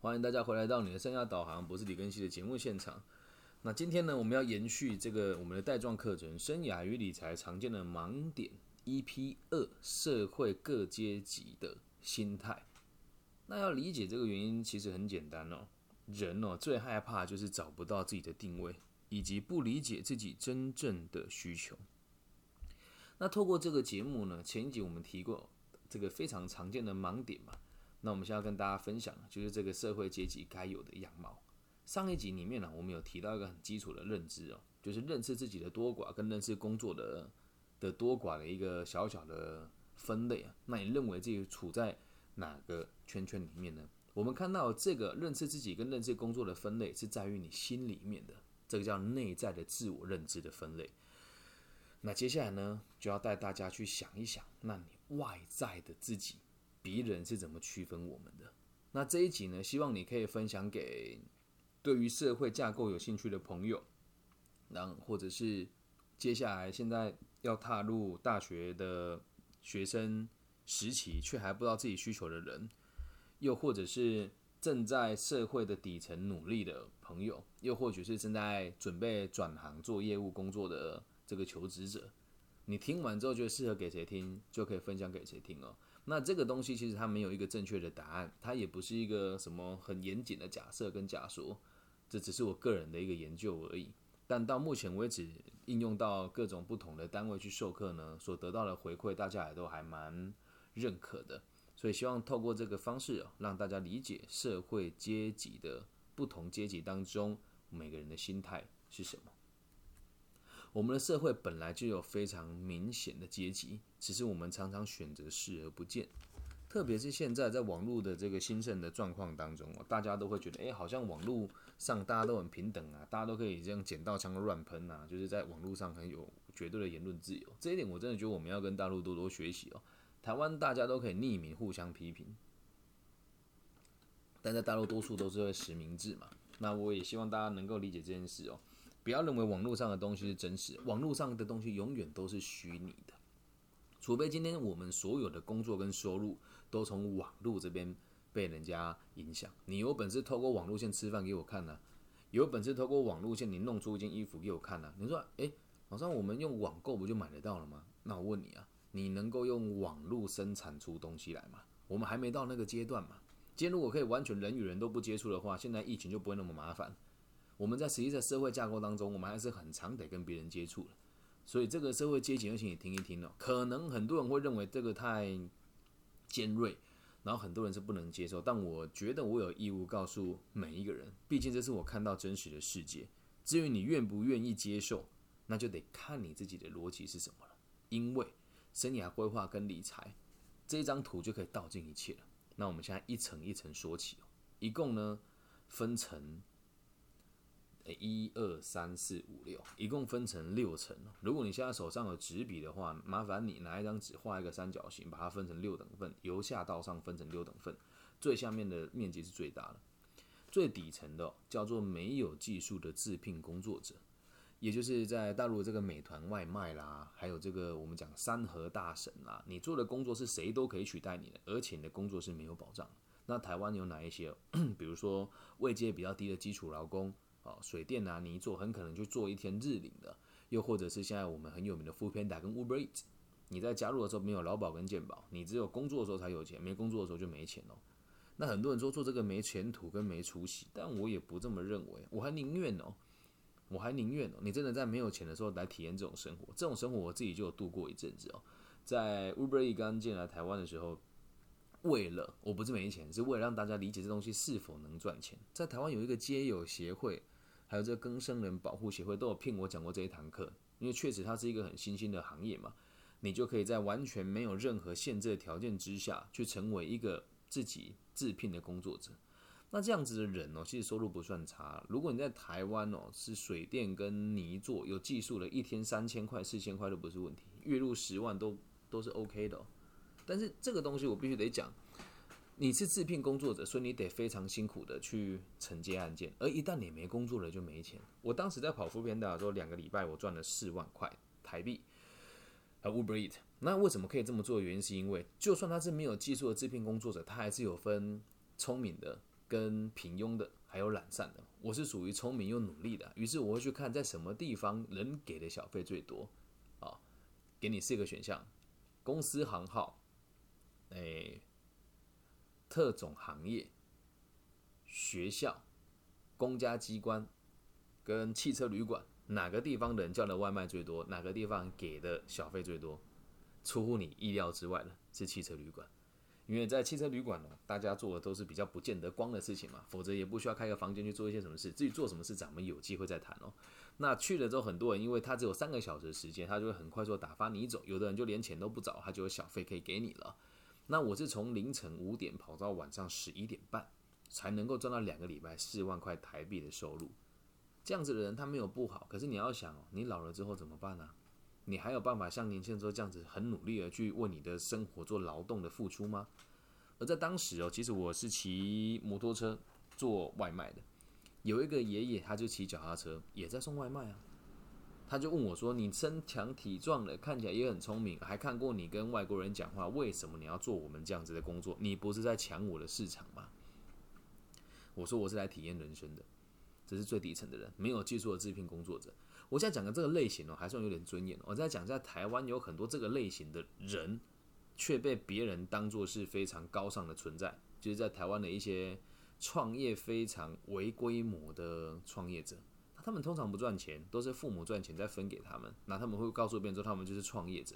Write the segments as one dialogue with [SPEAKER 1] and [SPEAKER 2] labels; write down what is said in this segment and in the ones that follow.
[SPEAKER 1] 欢迎大家回来到你的生涯导航，不是李根熙的节目现场。那今天呢，我们要延续这个我们的带状课程《生涯与理财常见的盲点》EP 二：社会各阶级的心态。那要理解这个原因，其实很简单哦。人哦，最害怕就是找不到自己的定位，以及不理解自己真正的需求。那透过这个节目呢，前一集我们提过这个非常常见的盲点嘛。那我们现在跟大家分享，就是这个社会阶级该有的样貌。上一集里面呢，我们有提到一个很基础的认知哦，就是认识自己的多寡跟认识工作的的多寡的一个小小的分类啊。那你认为自己处在哪个圈圈里面呢？我们看到这个认识自己跟认识工作的分类是在于你心里面的，这个叫内在的自我认知的分类。那接下来呢，就要带大家去想一想，那你外在的自己。别人是怎么区分我们的？那这一集呢，希望你可以分享给对于社会架构有兴趣的朋友，然后或者是接下来现在要踏入大学的学生时期，却还不知道自己需求的人，又或者是正在社会的底层努力的朋友，又或许是正在准备转行做业务工作的这个求职者。你听完之后觉得适合给谁听，就可以分享给谁听哦。那这个东西其实它没有一个正确的答案，它也不是一个什么很严谨的假设跟假说，这只是我个人的一个研究而已。但到目前为止，应用到各种不同的单位去授课呢，所得到的回馈，大家也都还蛮认可的。所以希望透过这个方式，让大家理解社会阶级的不同阶级当中每个人的心态是什么。我们的社会本来就有非常明显的阶级，只是我们常常选择视而不见。特别是现在在网络的这个兴盛的状况当中，大家都会觉得，哎，好像网络上大家都很平等啊，大家都可以这样捡到枪乱喷啊，就是在网络上很有绝对的言论自由。这一点我真的觉得我们要跟大陆多多学习哦。台湾大家都可以匿名互相批评，但在大陆多数都是会实名制嘛。那我也希望大家能够理解这件事哦。不要认为网络上的东西是真实，网络上的东西永远都是虚拟的。除非今天我们所有的工作跟收入都从网络这边被人家影响，你有本事透过网络线吃饭给我看呢？有本事透过网络线你弄出一件衣服给我看呢？你说，诶，好像我们用网购不就买得到了吗？那我问你啊，你能够用网络生产出东西来吗？我们还没到那个阶段嘛。今天如果可以完全人与人都不接触的话，现在疫情就不会那么麻烦。我们在实际的社会架构当中，我们还是很常得跟别人接触的，所以这个社会阶级，而且你听一听哦，可能很多人会认为这个太尖锐，然后很多人是不能接受，但我觉得我有义务告诉每一个人，毕竟这是我看到真实的世界。至于你愿不愿意接受，那就得看你自己的逻辑是什么了。因为生涯规划跟理财这张图就可以道尽一切了。那我们现在一层一层说起哦，一共呢分成。一二三四五六，一共分成六层。如果你现在手上有纸笔的话，麻烦你拿一张纸画一个三角形，把它分成六等份，由下到上分成六等份。最下面的面积是最大的，最底层的叫做没有技术的自聘工作者，也就是在大陆这个美团外卖啦，还有这个我们讲三和大神啦，你做的工作是谁都可以取代你的，而且你的工作是没有保障。那台湾有哪一些？比如说位阶比较低的基础劳工。水电啊，泥做很可能就做一天日领的，又或者是现在我们很有名的 f 片打跟 Uber Eats，你在加入的时候没有劳保跟健保，你只有工作的时候才有钱，没工作的时候就没钱哦。那很多人说做这个没前途跟没出息，但我也不这么认为，我还宁愿哦，我还宁愿哦，你真的在没有钱的时候来体验这种生活，这种生活我自己就有度过一阵子哦。在 Uber E 刚进来台湾的时候，为了我不是没钱，是为了让大家理解这东西是否能赚钱，在台湾有一个街友协会。还有这个更生人保护协会都有聘我讲过这一堂课，因为确实它是一个很新兴的行业嘛，你就可以在完全没有任何限制的条件之下去成为一个自己自聘的工作者。那这样子的人哦，其实收入不算差。如果你在台湾哦，是水电跟泥做有技术的，一天三千块、四千块都不是问题，月入十万都都是 OK 的。但是这个东西我必须得讲。你是制片工作者，所以你得非常辛苦的去承接案件，而一旦你没工作了，就没钱。我当时在跑副片的时候，两个礼拜我赚了四万块台币。啊，Uber Eat，那为什么可以这么做？原因是因为，就算他是没有技术的制片工作者，他还是有分聪明的跟平庸的，还有懒散的。我是属于聪明又努力的，于是我会去看在什么地方人给的小费最多。啊，给你四个选项：公司行号、诶，特种行业、学校、公家机关跟汽车旅馆，哪个地方人叫的外卖最多？哪个地方给的小费最多？出乎你意料之外的是汽车旅馆。因为在汽车旅馆呢，大家做的都是比较不见得光的事情嘛，否则也不需要开个房间去做一些什么事。至于做什么事，咱们有机会再谈哦。那去了之后，很多人因为他只有三个小时的时间，他就会很快速打发你走。有的人就连钱都不找，他就有小费可以给你了。那我是从凌晨五点跑到晚上十一点半，才能够赚到两个礼拜四万块台币的收入。这样子的人他没有不好，可是你要想哦，你老了之后怎么办呢？你还有办法像年轻时候这样子很努力的去为你的生活做劳动的付出吗？而在当时哦，其实我是骑摩托车做外卖的，有一个爷爷他就骑脚踏车也在送外卖啊，他就问我说：“你身强体壮的，看起来也很聪明，还看过你跟外国人讲话，为什么你要做我们这样子的工作？你不是在抢我的市场吗？”我说：“我是来体验人生的，这是最底层的人，没有技术的制片工作者。”我现在讲的这个类型哦，还算有点尊严。我在讲，在台湾有很多这个类型的人，却被别人当作是非常高尚的存在。就是在台湾的一些创业非常微规模的创业者，他们通常不赚钱，都是父母赚钱再分给他们。那他们会告诉别人说，他们就是创业者。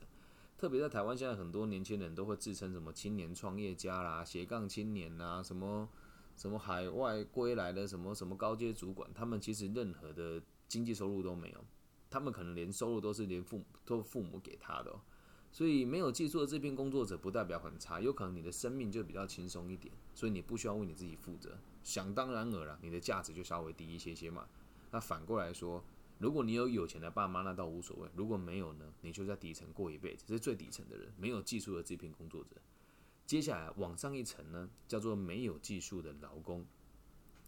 [SPEAKER 1] 特别在台湾，现在很多年轻人都会自称什么青年创业家啦、斜杠青年啊，什么什么海外归来的什么什么高阶主管，他们其实任何的。经济收入都没有，他们可能连收入都是连父母都父母给他的，所以没有技术的这边工作者不代表很差，有可能你的生命就比较轻松一点，所以你不需要为你自己负责，想当然尔了，你的价值就稍微低一些些嘛。那反过来说，如果你有有钱的爸妈，那倒无所谓；如果没有呢，你就在底层过一辈子，这是最底层的人，没有技术的这片工作者。接下来往上一层呢，叫做没有技术的劳工。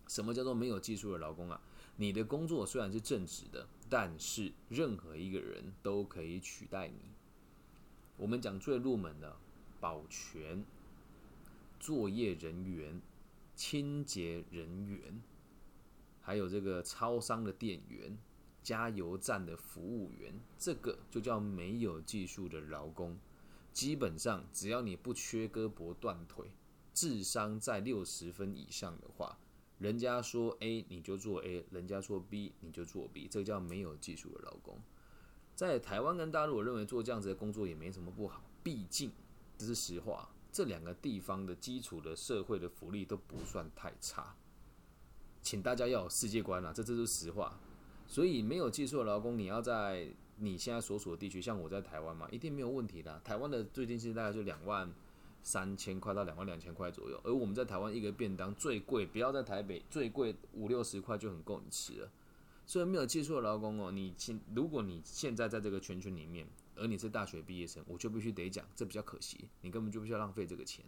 [SPEAKER 1] 什么叫做没有技术的劳工啊？你的工作虽然是正职的，但是任何一个人都可以取代你。我们讲最入门的保全、作业人员、清洁人员，还有这个超商的店员、加油站的服务员，这个就叫没有技术的劳工。基本上，只要你不缺胳膊断腿，智商在六十分以上的话。人家说 A 你就做 A，人家说 B 你就做 B，这个叫没有技术的劳工。在台湾跟大陆，我认为做这样子的工作也没什么不好，毕竟这是实话，这两个地方的基础的社会的福利都不算太差。请大家要有世界观啊，这这是实话。所以没有技术的劳工，你要在你现在所属的地区，像我在台湾嘛，一定没有问题的。台湾的最低薪大概就两万。三千块到两万两千块左右，而我们在台湾一个便当最贵，不要在台北最贵五六十块就很够你吃了。所以没有技术的劳工哦，你现如果你现在在这个圈圈里面，而你是大学毕业生，我就必须得讲，这比较可惜，你根本就不需要浪费这个钱。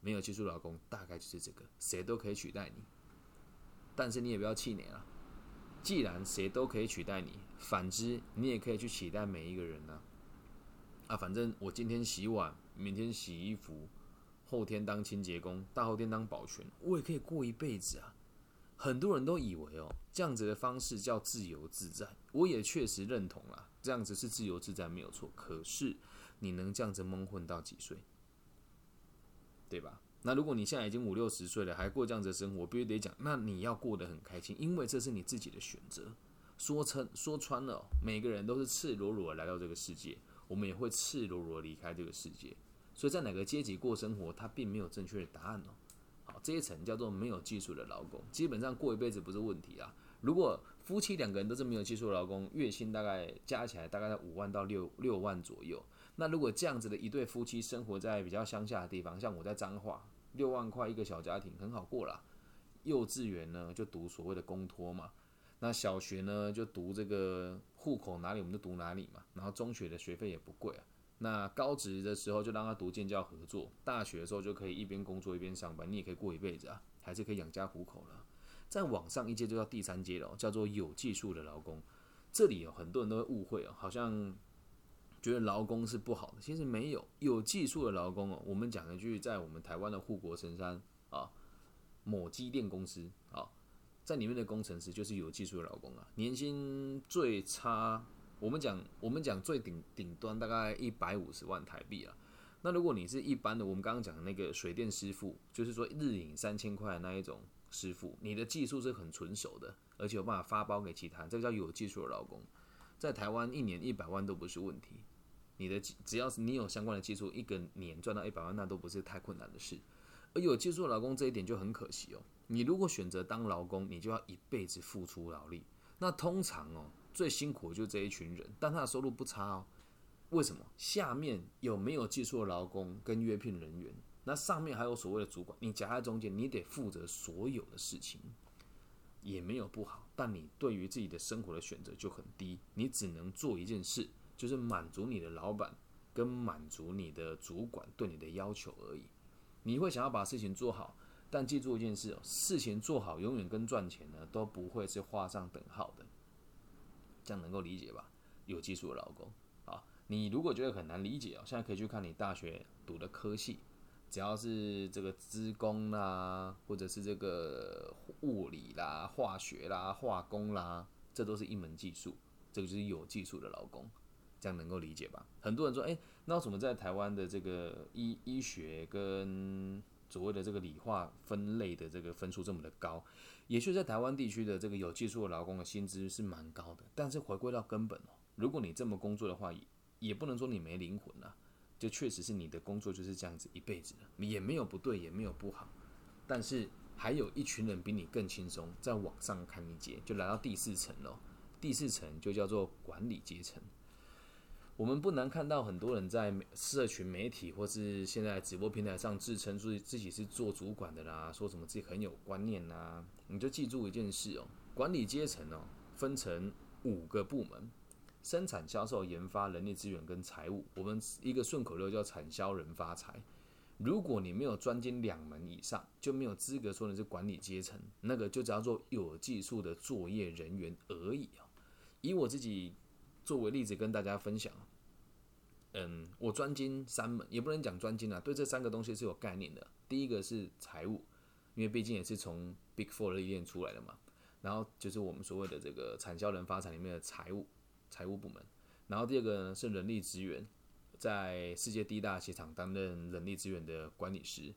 [SPEAKER 1] 没有技术劳工，大概就是这个，谁都可以取代你。但是你也不要气馁啊，既然谁都可以取代你，反之你也可以去取代每一个人呢。啊，反正我今天洗碗。明天洗衣服，后天当清洁工，大后天当保全，我也可以过一辈子啊！很多人都以为哦，这样子的方式叫自由自在，我也确实认同啦，这样子是自由自在没有错。可是你能这样子蒙混到几岁？对吧？那如果你现在已经五六十岁了，还过这样子的生活，必须得讲，那你要过得很开心，因为这是你自己的选择。说穿说穿了，每个人都是赤裸裸来到这个世界。我们也会赤裸裸离开这个世界，所以在哪个阶级过生活，它并没有正确的答案哦。好，这一层叫做没有技术的劳工，基本上过一辈子不是问题啊。如果夫妻两个人都是没有技术的劳工，月薪大概加起来大概在五万到六六万左右。那如果这样子的一对夫妻生活在比较乡下的地方，像我在彰化，六万块一个小家庭很好过了。幼稚园呢就读所谓的公托嘛。那小学呢，就读这个户口哪里，我们就读哪里嘛。然后中学的学费也不贵啊。那高职的时候就让他读建教合作，大学的时候就可以一边工作一边上班，你也可以过一辈子啊，还是可以养家糊口了。再往上一阶就到第三阶了，叫做有技术的劳工。这里有很多人都会误会哦，好像觉得劳工是不好的，其实没有。有技术的劳工哦，我们讲一句，在我们台湾的护国神山啊，某机电公司啊，在里面的工程师就是有技术的劳工啊，年薪最差，我们讲我们讲最顶顶端大概一百五十万台币啊。那如果你是一般的，我们刚刚讲那个水电师傅，就是说日领三千块那一种师傅，你的技术是很纯熟的，而且有办法发包给其他，这个叫有技术的劳工，在台湾一年一百万都不是问题。你的只要是你有相关的技术，一个年赚到一百万，那都不是太困难的事。而有技术的劳工这一点就很可惜哦。你如果选择当劳工，你就要一辈子付出劳力。那通常哦，最辛苦的就这一群人，但他的收入不差哦。为什么？下面有没有技术的劳工跟约聘人员？那上面还有所谓的主管，你夹在中间，你得负责所有的事情，也没有不好。但你对于自己的生活的选择就很低，你只能做一件事。就是满足你的老板跟满足你的主管对你的要求而已。你会想要把事情做好，但记住一件事哦，事情做好永远跟赚钱呢都不会是画上等号的。这样能够理解吧？有技术的老公啊，你如果觉得很难理解哦，现在可以去看你大学读的科系，只要是这个资工啦，或者是这个物理啦、化学啦、化工啦，这都是一门技术，这个就是有技术的老公。这样能够理解吧？很多人说，哎，那为什么在台湾的这个医医学跟所谓的这个理化分类的这个分数这么的高？也许在台湾地区的这个有技术的劳工的薪资是蛮高的，但是回归到根本哦，如果你这么工作的话，也不能说你没灵魂啊，就确实是你的工作就是这样子一辈子，也没有不对，也没有不好，但是还有一群人比你更轻松，在往上看一阶，就来到第四层了。第四层就叫做管理阶层。我们不难看到很多人在社群媒体或是现在直播平台上自称自自己是做主管的啦，说什么自己很有观念呐。你就记住一件事哦，管理阶层哦分成五个部门：生产、销售、研发、人力资源跟财务。我们一个顺口溜叫“产销人发财”。如果你没有专精两门以上，就没有资格说你是管理阶层，那个就叫做有技术的作业人员而已哦。以我自己。作为例子跟大家分享，嗯，我专精三门，也不能讲专精啊，对这三个东西是有概念的。第一个是财务，因为毕竟也是从 Big Four 历练出来的嘛。然后就是我们所谓的这个产销人发展里面的财务财务部门。然后第二个呢是人力资源，在世界第一大鞋厂担任人力资源的管理师。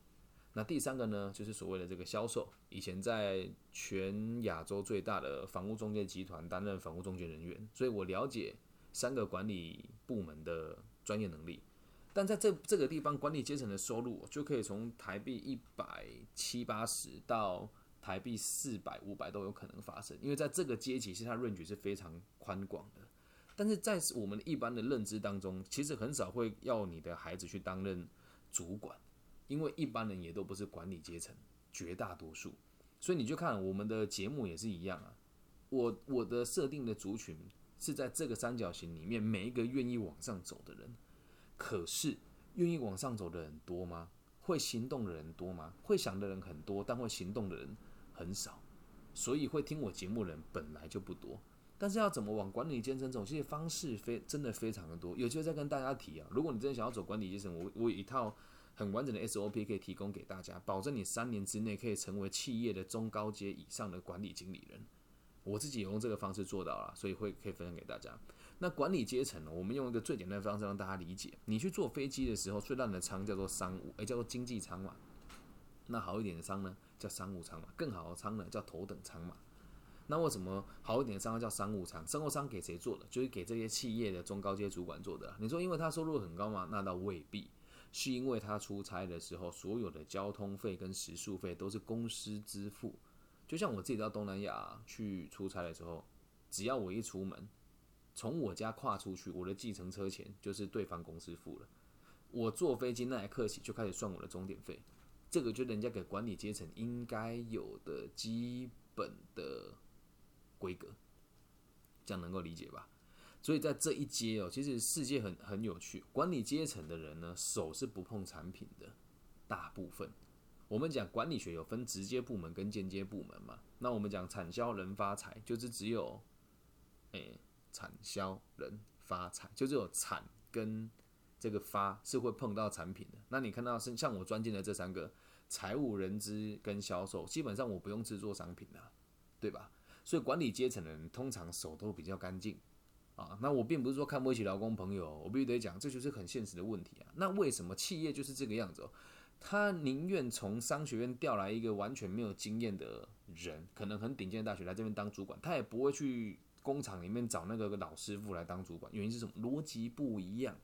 [SPEAKER 1] 那第三个呢，就是所谓的这个销售，以前在全亚洲最大的房屋中介集团担任房屋中介人员，所以我了解三个管理部门的专业能力。但在这这个地方，管理阶层的收入就可以从台币一百七八十到台币四百五百都有可能发生，因为在这个阶级，其实它 range 是非常宽广的。但是在我们一般的认知当中，其实很少会要你的孩子去担任主管。因为一般人也都不是管理阶层，绝大多数，所以你就看我们的节目也是一样啊。我我的设定的族群是在这个三角形里面，每一个愿意往上走的人。可是愿意往上走的人多吗？会行动的人多吗？会想的人很多，但会行动的人很少。所以会听我节目的人本来就不多。但是要怎么往管理阶层走？其实方式非真的非常的多。有机会再跟大家提啊。如果你真的想要走管理阶层，我我有一套。很完整的 SOP 可以提供给大家，保证你三年之内可以成为企业的中高阶以上的管理经理人。我自己也用这个方式做到了，所以会可以分享给大家。那管理阶层呢？我们用一个最简单的方式让大家理解。你去坐飞机的时候，最烂的舱叫做商务，诶，叫做经济舱嘛。那好一点的舱呢，叫商务舱嘛。更好的舱呢，叫头等舱嘛。那为什么好一点的舱叫商务舱？商务舱给谁做的？就是给这些企业的中高阶主管做的。你说因为他收入很高吗？那倒未必。是因为他出差的时候，所有的交通费跟食宿费都是公司支付。就像我自己到东南亚去出差的时候，只要我一出门，从我家跨出去，我的计程车钱就是对方公司付了。我坐飞机那一刻起就开始算我的钟点费，这个就人家给管理阶层应该有的基本的规格，这样能够理解吧？所以在这一阶哦，其实世界很很有趣。管理阶层的人呢，手是不碰产品的，大部分。我们讲管理学有分直接部门跟间接部门嘛。那我们讲产销人发财，就是只有，诶，产销人发财，就只有产跟这个发是会碰到产品的。那你看到是像我专进的这三个财务、人资跟销售，基本上我不用制作商品啊，对吧？所以管理阶层的人通常手都比较干净啊。那我并不是说看不起劳工朋友，我必须得讲，这就是很现实的问题啊。那为什么企业就是这个样子哦？他宁愿从商学院调来一个完全没有经验的人，可能很顶尖的大学来这边当主管，他也不会去工厂里面找那个老师傅来当主管。原因是什么？逻辑不一样，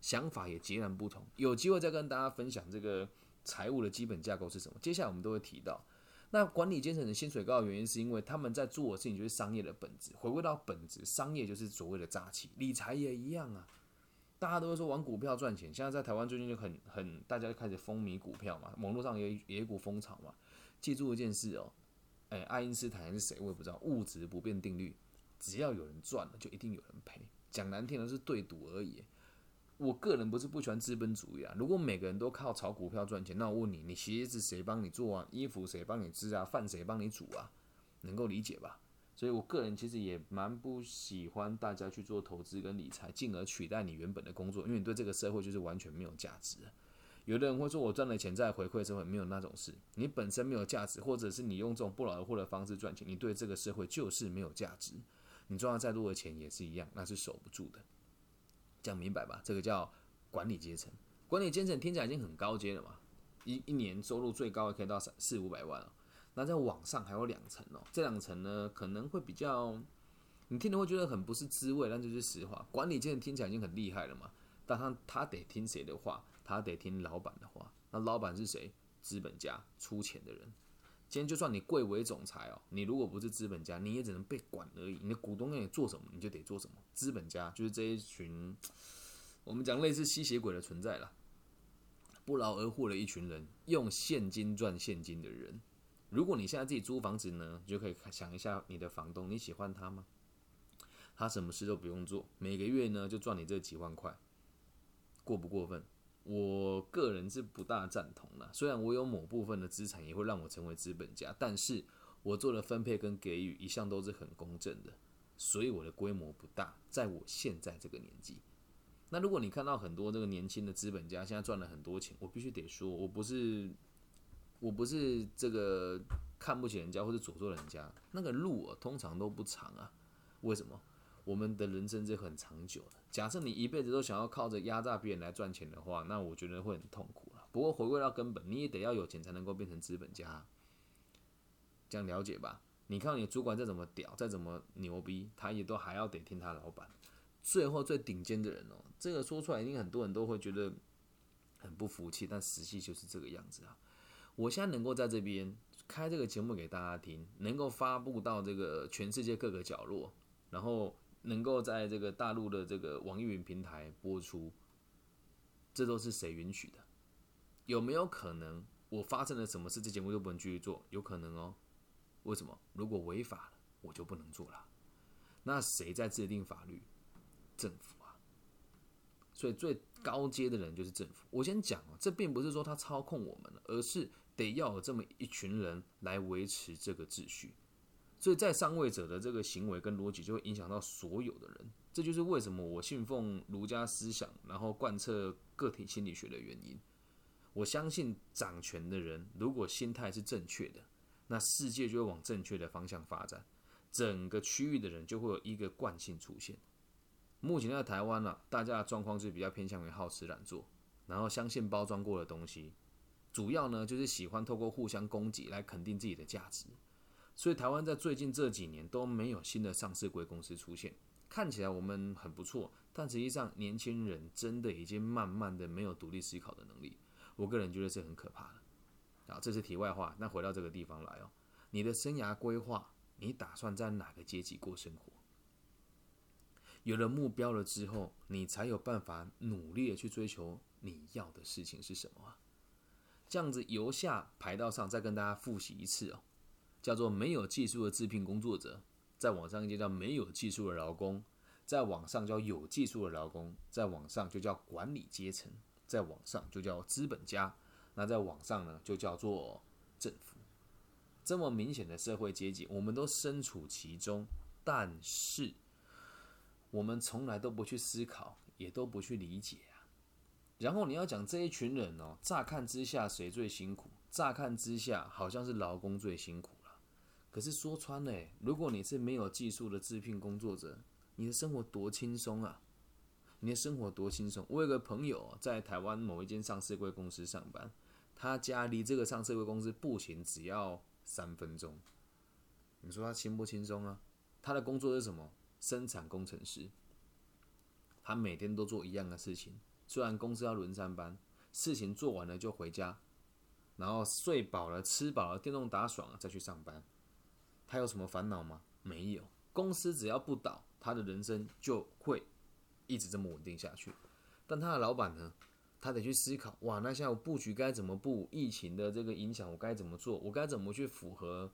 [SPEAKER 1] 想法也截然不同。有机会再跟大家分享这个财务的基本架构是什么。接下来我们都会提到，那管理阶层的薪水高的原因，是因为他们在做的事情就是商业的本质。回归到本质，商业就是所谓的诈欺，理财也一样啊。大家都会说玩股票赚钱，现在在台湾最近就很很，大家就开始风靡股票嘛，网络上也也一股风潮嘛。记住一件事哦，哎，爱因斯坦是谁我也不知道，物质不变定律，只要有人赚了，就一定有人赔。讲难听的是对赌而已。我个人不是不喜欢资本主义啊，如果每个人都靠炒股票赚钱，那我问你，你鞋子谁帮你做啊？衣服谁帮你织啊？饭谁帮你煮啊？能够理解吧？所以，我个人其实也蛮不喜欢大家去做投资跟理财，进而取代你原本的工作，因为你对这个社会就是完全没有价值。有的人会说，我赚了钱再回馈社会，没有那种事。你本身没有价值，或者是你用这种不劳而获的方式赚钱，你对这个社会就是没有价值。你赚了再多的钱也是一样，那是守不住的。讲明白吧？这个叫管理阶层。管理阶层听起来已经很高阶了嘛，一一年收入最高可以到三四五百万了。那在网上还有两层哦，这两层呢可能会比较，你听了会觉得很不是滋味，但这是实话。管理阶层听起来已经很厉害了嘛，但他他得听谁的话？他得听老板的话。那老板是谁？资本家出钱的人。今天就算你贵为总裁哦，你如果不是资本家，你也只能被管而已。你的股东让你做什么，你就得做什么。资本家就是这一群，我们讲类似吸血鬼的存在了，不劳而获的一群人，用现金赚现金的人。如果你现在自己租房子呢，就可以想一下你的房东，你喜欢他吗？他什么事都不用做，每个月呢就赚你这几万块，过不过分？我个人是不大赞同的。虽然我有某部分的资产也会让我成为资本家，但是我做的分配跟给予一向都是很公正的，所以我的规模不大。在我现在这个年纪，那如果你看到很多这个年轻的资本家现在赚了很多钱，我必须得说，我不是。我不是这个看不起人家或者诅咒人家，那个路啊通常都不长啊。为什么？我们的人生是很长久的。假设你一辈子都想要靠着压榨别人来赚钱的话，那我觉得会很痛苦啊。不过回归到根本，你也得要有钱才能够变成资本家。这样了解吧？你看你主管再怎么屌，再怎么牛逼，他也都还要得听他老板。最后最顶尖的人哦，这个说出来，一定很多人都会觉得很不服气，但实际就是这个样子啊。我现在能够在这边开这个节目给大家听，能够发布到这个全世界各个角落，然后能够在这个大陆的这个网易云平台播出，这都是谁允许的？有没有可能我发生了什么事，这节目就不能继续做？有可能哦。为什么？如果违法了，我就不能做了。那谁在制定法律？政府啊。所以最高阶的人就是政府。我先讲哦，这并不是说他操控我们了，而是。得要有这么一群人来维持这个秩序，所以在上位者的这个行为跟逻辑就会影响到所有的人，这就是为什么我信奉儒家思想，然后贯彻个体心理学的原因。我相信掌权的人如果心态是正确的，那世界就会往正确的方向发展，整个区域的人就会有一个惯性出现。目前在台湾呢，大家的状况是比较偏向于好吃懒做，然后相信包装过的东西。主要呢，就是喜欢透过互相攻击来肯定自己的价值，所以台湾在最近这几年都没有新的上市贵公司出现。看起来我们很不错，但实际上年轻人真的已经慢慢的没有独立思考的能力。我个人觉得是很可怕的。啊，这是题外话。那回到这个地方来哦，你的生涯规划，你打算在哪个阶级过生活？有了目标了之后，你才有办法努力的去追求你要的事情是什么？这样子由下排到上，再跟大家复习一次哦，叫做没有技术的自聘工作者，在网上就叫没有技术的劳工，在网上叫有技术的劳工，在网上就叫管理阶层，在网上就叫资本家，那在网上呢就叫做政府。这么明显的社会阶级，我们都身处其中，但是我们从来都不去思考，也都不去理解啊。然后你要讲这一群人哦，乍看之下谁最辛苦？乍看之下好像是劳工最辛苦，可是说穿了，如果你是没有技术的制聘工作者，你的生活多轻松啊！你的生活多轻松。我有个朋友在台湾某一间上市贵公司上班，他家离这个上市贵公司步行只要三分钟。你说他轻不轻松啊？他的工作是什么？生产工程师。他每天都做一样的事情，虽然公司要轮三班，事情做完了就回家，然后睡饱了、吃饱了、电动打爽了再去上班。他有什么烦恼吗？没有。公司只要不倒，他的人生就会一直这么稳定下去。但他的老板呢？他得去思考：哇，那现在我布局该怎么布？疫情的这个影响，我该怎么做？我该怎么去符合？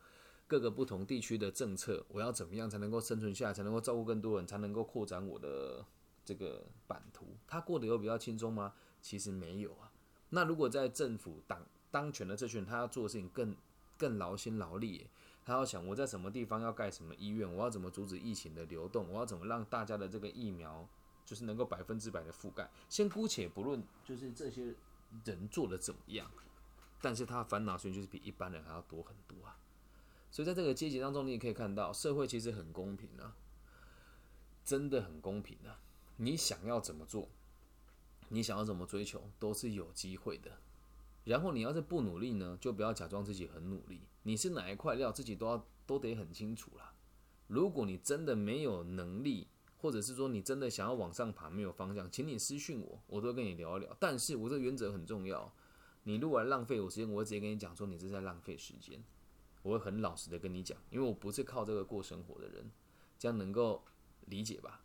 [SPEAKER 1] 各个不同地区的政策，我要怎么样才能够生存下来，才能够照顾更多人，才能够扩展我的这个版图？他过得有比较轻松吗？其实没有啊。那如果在政府党当权的这群人，他要做的事情更更劳心劳力，他要想我在什么地方要盖什么医院，我要怎么阻止疫情的流动，我要怎么让大家的这个疫苗就是能够百分之百的覆盖。先姑且不论就是这些人做的怎么样，但是他烦恼其实就是比一般人还要多很多啊。所以在这个阶级当中，你也可以看到，社会其实很公平啊，真的很公平啊。你想要怎么做，你想要怎么追求，都是有机会的。然后你要是不努力呢，就不要假装自己很努力。你是哪一块料，自己都要都得很清楚啦。如果你真的没有能力，或者是说你真的想要往上爬，没有方向，请你私讯我，我都跟你聊一聊。但是我这个原则很重要，你如果浪费我时间，我会直接跟你讲说，你是在浪费时间。我会很老实的跟你讲，因为我不是靠这个过生活的人，这样能够理解吧？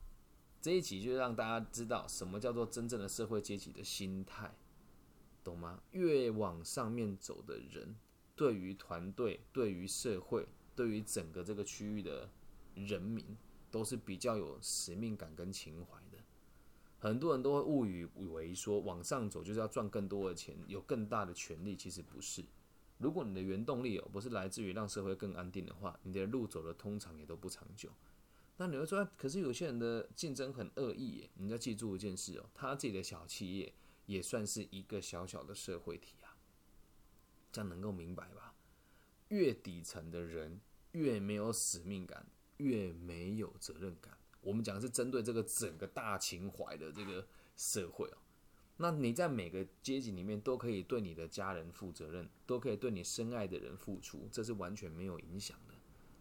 [SPEAKER 1] 这一集就让大家知道什么叫做真正的社会阶级的心态，吗？越往上面走的人，对于团队、对于社会、对于整个这个区域的人民，都是比较有使命感跟情怀的。很多人都会误以为说往上走就是要赚更多的钱，有更大的权利，其实不是。如果你的原动力哦不是来自于让社会更安定的话，你的路走的通常也都不长久。那你会说，可是有些人的竞争很恶意耶？你要记住一件事哦，他自己的小企业也算是一个小小的社会体啊，这样能够明白吧？越底层的人越没有使命感，越没有责任感。我们讲的是针对这个整个大情怀的这个社会哦。那你在每个阶级里面都可以对你的家人负责任，都可以对你深爱的人付出，这是完全没有影响的。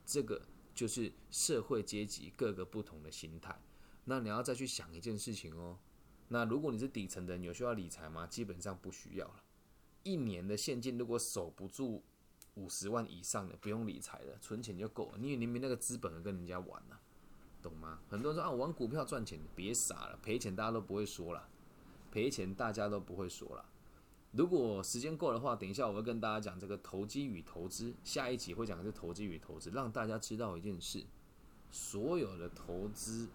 [SPEAKER 1] 这个就是社会阶级各个不同的心态。那你要再去想一件事情哦。那如果你是底层的人，有需要理财吗？基本上不需要了。一年的现金如果守不住五十万以上的，不用理财了，存钱就够了。因为你没那个资本跟人家玩了，懂吗？很多人说啊，玩股票赚钱，别傻了，赔钱大家都不会说了。赔钱大家都不会说了。如果时间够的话，等一下我会跟大家讲这个投机与投资。下一集会讲的是投机与投资，让大家知道一件事：所有的投资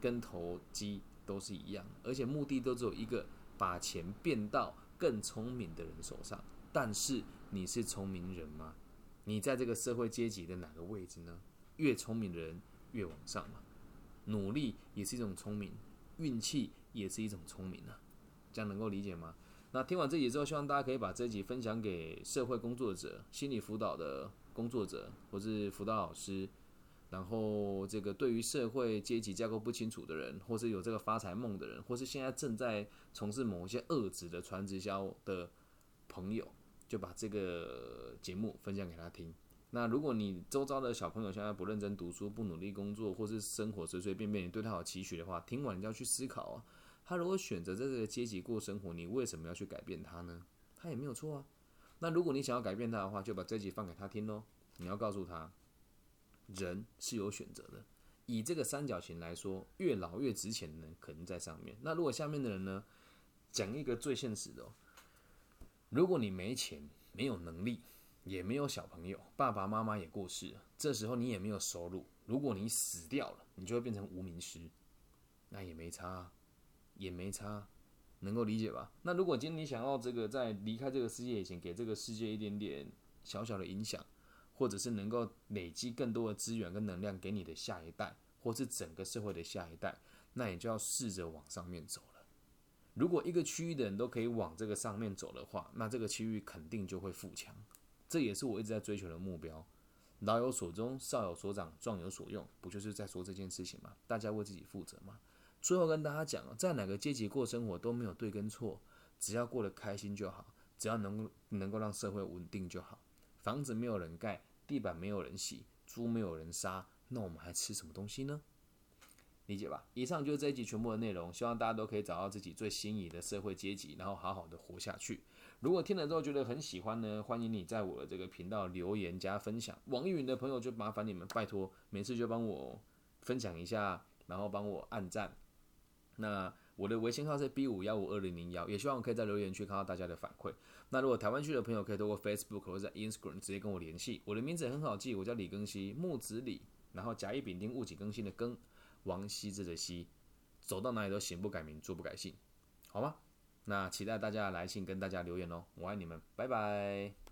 [SPEAKER 1] 跟投机都是一样，而且目的都只有一个，把钱变到更聪明的人手上。但是你是聪明人吗？你在这个社会阶级的哪个位置呢？越聪明的人越往上嘛。努力也是一种聪明，运气。也是一种聪明啊，这样能够理解吗？那听完这集之后，希望大家可以把这集分享给社会工作者、心理辅导的工作者，或是辅导老师，然后这个对于社会阶级架构不清楚的人，或是有这个发财梦的人，或是现在正在从事某一些恶职的传直销的朋友，就把这个节目分享给他听。那如果你周遭的小朋友现在不认真读书、不努力工作，或是生活随随便便，你对他有期许的话，听完你就要去思考啊。他如果选择在这个阶级过生活，你为什么要去改变他呢？他也没有错啊。那如果你想要改变他的话，就把这集放给他听喽。你要告诉他，人是有选择的。以这个三角形来说，越老越值钱的人可能在上面。那如果下面的人呢？讲一个最现实的，如果你没钱、没有能力，也没有小朋友，爸爸妈妈也过世了，这时候你也没有收入。如果你死掉了，你就会变成无名尸，那也没差。也没差，能够理解吧？那如果今天你想要这个在离开这个世界以前，给这个世界一点点小小的影响，或者是能够累积更多的资源跟能量给你的下一代，或是整个社会的下一代，那你就要试着往上面走了。如果一个区域的人都可以往这个上面走的话，那这个区域肯定就会富强。这也是我一直在追求的目标。老有所终，少有所长，壮有所用，不就是在说这件事情吗？大家为自己负责吗？最后跟大家讲，在哪个阶级过生活都没有对跟错，只要过得开心就好，只要能够能够让社会稳定就好。房子没有人盖，地板没有人洗，猪没有人杀，那我们还吃什么东西呢？理解吧？以上就是这一集全部的内容，希望大家都可以找到自己最心仪的社会阶级，然后好好的活下去。如果听了之后觉得很喜欢呢，欢迎你在我的这个频道留言加分享。网易云的朋友就麻烦你们拜托，每次就帮我分享一下，然后帮我按赞。那我的微信号是 B 五幺五二零零幺，也希望我可以在留言区看到大家的反馈。那如果台湾区的朋友可以通过 Facebook 或者 Instagram 直接跟我联系，我的名字很好记，我叫李更新，木子李，然后甲乙丙丁戊己更新的更，王羲之的羲，走到哪里都行不改名，坐不改姓，好吗？那期待大家来信跟大家留言哦，我爱你们，拜拜。